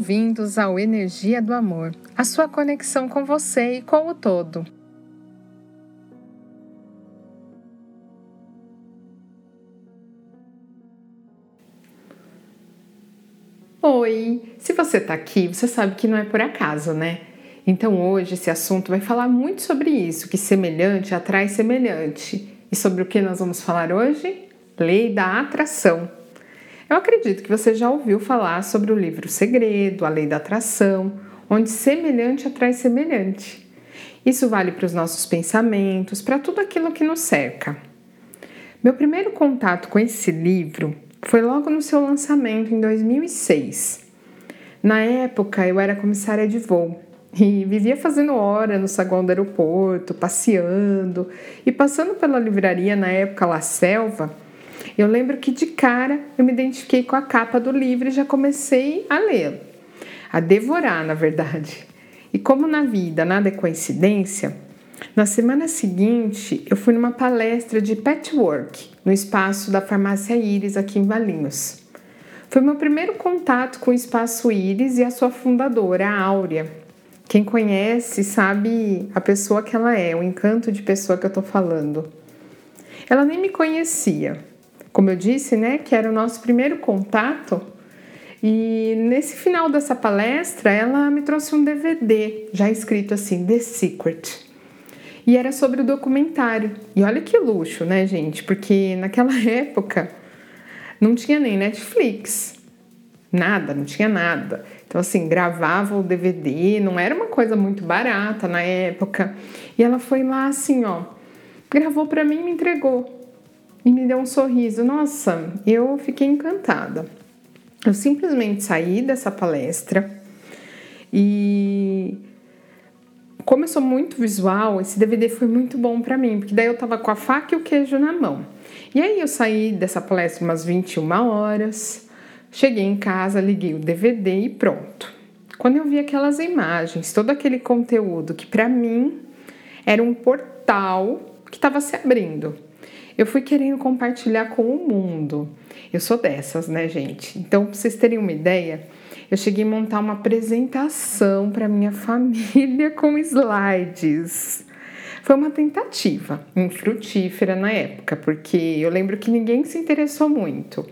Bem-vindos ao Energia do Amor, a sua conexão com você e com o todo. Oi! Se você está aqui, você sabe que não é por acaso, né? Então hoje esse assunto vai falar muito sobre isso, que semelhante atrai semelhante. E sobre o que nós vamos falar hoje? Lei da atração. Eu acredito que você já ouviu falar sobre o livro Segredo, a Lei da Atração, onde semelhante atrai semelhante. Isso vale para os nossos pensamentos, para tudo aquilo que nos cerca. Meu primeiro contato com esse livro foi logo no seu lançamento em 2006. Na época, eu era comissária de voo e vivia fazendo hora no saguão do aeroporto, passeando e passando pela livraria na época La Selva eu lembro que de cara eu me identifiquei com a capa do livro e já comecei a lê-lo, a devorar, na verdade. E como na vida nada é coincidência, na semana seguinte eu fui numa palestra de patchwork no espaço da farmácia Iris aqui em Valinhos. Foi meu primeiro contato com o espaço Iris e a sua fundadora, a Áurea. Quem conhece sabe a pessoa que ela é, o encanto de pessoa que eu tô falando. Ela nem me conhecia, como eu disse, né, que era o nosso primeiro contato. E nesse final dessa palestra, ela me trouxe um DVD, já escrito assim, The Secret. E era sobre o documentário. E olha que luxo, né, gente? Porque naquela época não tinha nem Netflix. Nada, não tinha nada. Então, assim, gravava o DVD, não era uma coisa muito barata na época. E ela foi lá, assim, ó, gravou para mim e me entregou e me deu um sorriso. Nossa, eu fiquei encantada. Eu simplesmente saí dessa palestra e como eu sou muito visual, esse DVD foi muito bom para mim, porque daí eu tava com a faca e o queijo na mão. E aí eu saí dessa palestra umas 21 horas, cheguei em casa, liguei o DVD e pronto. Quando eu vi aquelas imagens, todo aquele conteúdo que para mim era um portal que estava se abrindo eu fui querendo compartilhar com o mundo. Eu sou dessas, né, gente? Então, para vocês terem uma ideia, eu cheguei a montar uma apresentação para minha família com slides. Foi uma tentativa infrutífera na época, porque eu lembro que ninguém se interessou muito.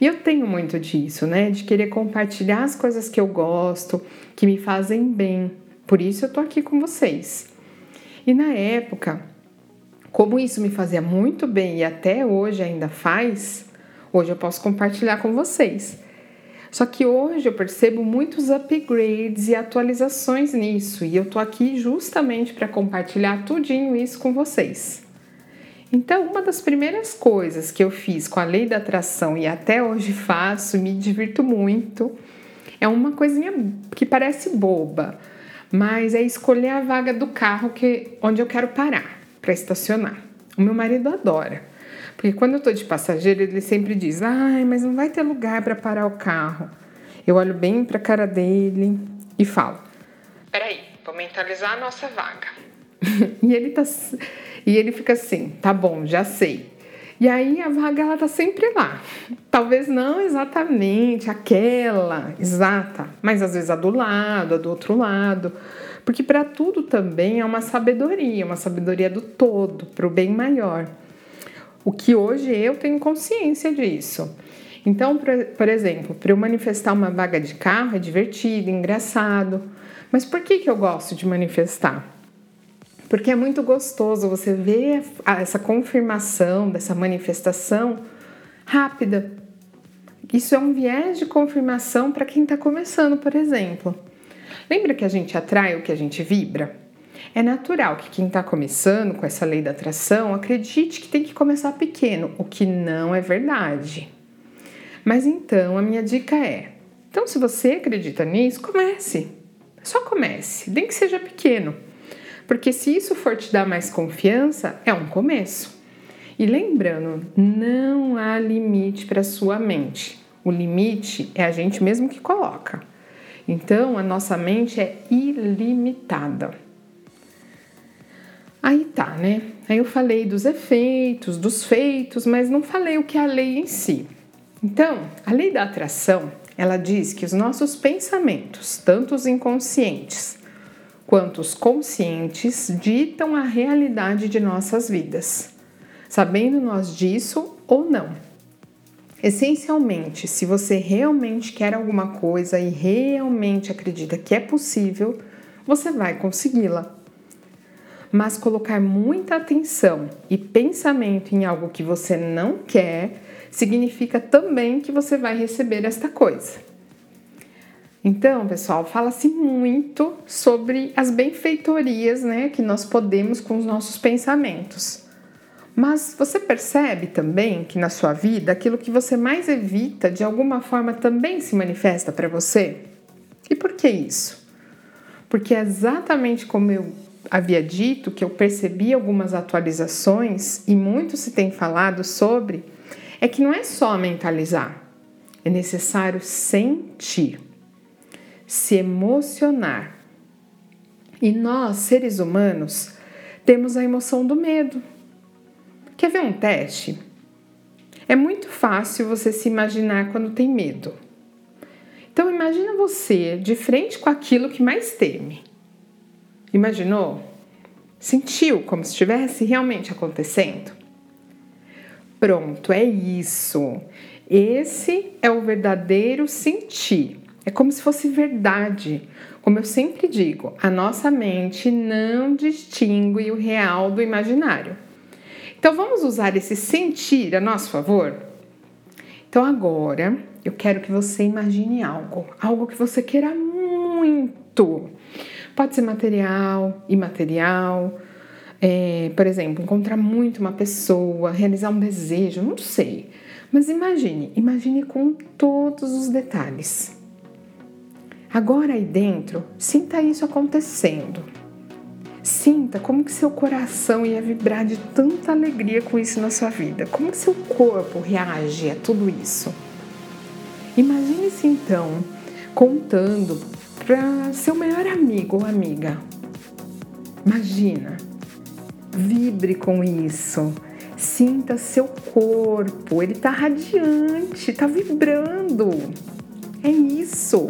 E eu tenho muito disso, né? De querer compartilhar as coisas que eu gosto, que me fazem bem. Por isso eu tô aqui com vocês. E na época, como isso me fazia muito bem e até hoje ainda faz, hoje eu posso compartilhar com vocês. Só que hoje eu percebo muitos upgrades e atualizações nisso e eu tô aqui justamente para compartilhar tudinho isso com vocês. Então, uma das primeiras coisas que eu fiz com a lei da atração e até hoje faço, me divirto muito, é uma coisinha que parece boba, mas é escolher a vaga do carro que onde eu quero parar para estacionar. O meu marido adora. Porque quando eu tô de passageiro, ele sempre diz: "Ai, mas não vai ter lugar para parar o carro". Eu olho bem para a cara dele e falo: "Peraí, vou mentalizar a nossa vaga". e ele tá e ele fica assim: "Tá bom, já sei". E aí a vaga ela tá sempre lá. Talvez não exatamente aquela exata, mas às vezes a do lado, a do outro lado. Porque para tudo também é uma sabedoria, uma sabedoria do todo, para o bem maior. O que hoje eu tenho consciência disso. Então, por exemplo, para eu manifestar uma vaga de carro é divertido, engraçado. Mas por que, que eu gosto de manifestar? Porque é muito gostoso você ver essa confirmação dessa manifestação rápida. Isso é um viés de confirmação para quem está começando, por exemplo. Lembra que a gente atrai o que a gente vibra? É natural que quem está começando com essa lei da atração acredite que tem que começar pequeno, o que não é verdade. Mas então a minha dica é: então, se você acredita nisso, comece. Só comece, nem que seja pequeno. Porque se isso for te dar mais confiança, é um começo. E lembrando, não há limite para sua mente. O limite é a gente mesmo que coloca. Então, a nossa mente é ilimitada. Aí tá, né? Aí eu falei dos efeitos, dos feitos, mas não falei o que é a lei em si. Então, a lei da atração, ela diz que os nossos pensamentos, tanto os inconscientes quanto os conscientes, ditam a realidade de nossas vidas, sabendo nós disso ou não. Essencialmente, se você realmente quer alguma coisa e realmente acredita que é possível, você vai consegui-la. Mas colocar muita atenção e pensamento em algo que você não quer significa também que você vai receber esta coisa. Então, pessoal, fala-se muito sobre as benfeitorias né, que nós podemos com os nossos pensamentos. Mas você percebe também que na sua vida aquilo que você mais evita de alguma forma também se manifesta para você? E por que isso? Porque é exatamente como eu havia dito, que eu percebi algumas atualizações e muito se tem falado sobre é que não é só mentalizar, é necessário sentir, se emocionar. E nós, seres humanos, temos a emoção do medo. Quer ver um teste? É muito fácil você se imaginar quando tem medo. Então imagina você de frente com aquilo que mais teme. Imaginou? Sentiu como se estivesse realmente acontecendo? Pronto, é isso. Esse é o verdadeiro sentir. É como se fosse verdade. Como eu sempre digo, a nossa mente não distingue o real do imaginário. Então vamos usar esse sentir a nosso favor? Então agora eu quero que você imagine algo, algo que você queira muito. Pode ser material, imaterial, é, por exemplo, encontrar muito uma pessoa, realizar um desejo, não sei. Mas imagine, imagine com todos os detalhes. Agora aí dentro, sinta isso acontecendo. Sinta como que seu coração ia vibrar de tanta alegria com isso na sua vida. Como que seu corpo reage a tudo isso. Imagine-se então contando para seu melhor amigo ou amiga. Imagina Vibre com isso. Sinta seu corpo, ele está radiante, está vibrando. É isso.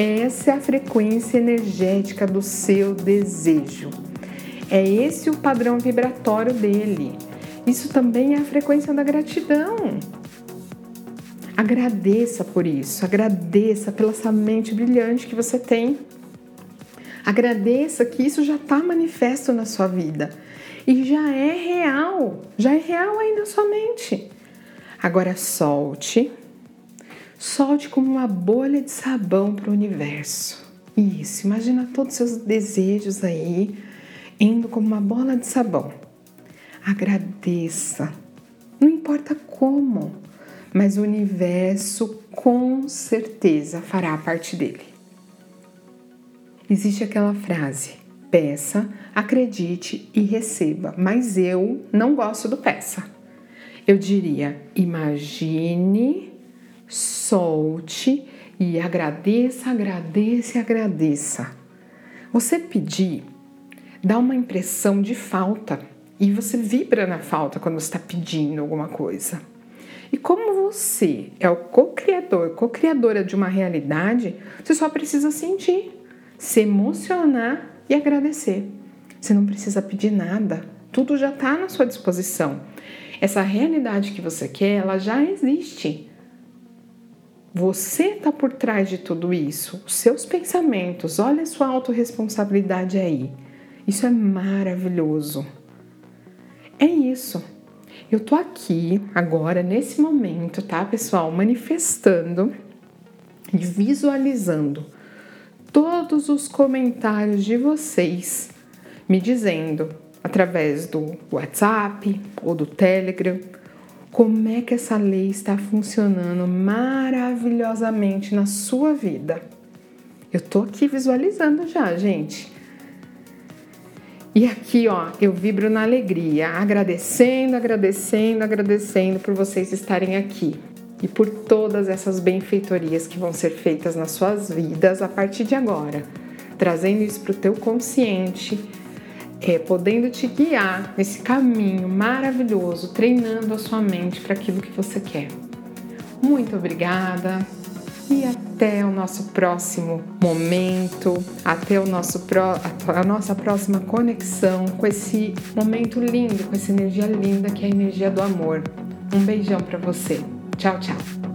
Essa é a frequência energética do seu desejo. É esse o padrão vibratório dele. Isso também é a frequência da gratidão. Agradeça por isso, agradeça pela essa mente brilhante que você tem. Agradeça que isso já está manifesto na sua vida e já é real, já é real aí na sua mente. Agora solte, solte como uma bolha de sabão para o universo. Isso, imagina todos os seus desejos aí indo como uma bola de sabão. Agradeça, não importa como, mas o universo com certeza fará parte dele existe aquela frase: peça, acredite e receba, mas eu não gosto do peça. Eu diria: imagine, solte e agradeça, agradeça agradeça. Você pedir dá uma impressão de falta e você vibra na falta quando está pedindo alguma coisa. E como você é o co-criador, co-criadora de uma realidade, você só precisa sentir se emocionar e agradecer. Você não precisa pedir nada, tudo já está na sua disposição. Essa realidade que você quer, ela já existe. Você está por trás de tudo isso, os seus pensamentos, olha a sua autorresponsabilidade aí. Isso é maravilhoso. É isso. Eu tô aqui agora, nesse momento, tá, pessoal? Manifestando e visualizando todos os comentários de vocês, me dizendo através do WhatsApp ou do Telegram como é que essa lei está funcionando maravilhosamente na sua vida. Eu tô aqui visualizando já, gente. E aqui, ó, eu vibro na alegria, agradecendo, agradecendo, agradecendo por vocês estarem aqui e por todas essas benfeitorias que vão ser feitas nas suas vidas a partir de agora, trazendo isso para o teu consciente, é, podendo te guiar nesse caminho maravilhoso, treinando a sua mente para aquilo que você quer. Muito obrigada, e até o nosso próximo momento, até o nosso pro, a nossa próxima conexão com esse momento lindo, com essa energia linda que é a energia do amor. Um beijão para você. Tchau, tchau.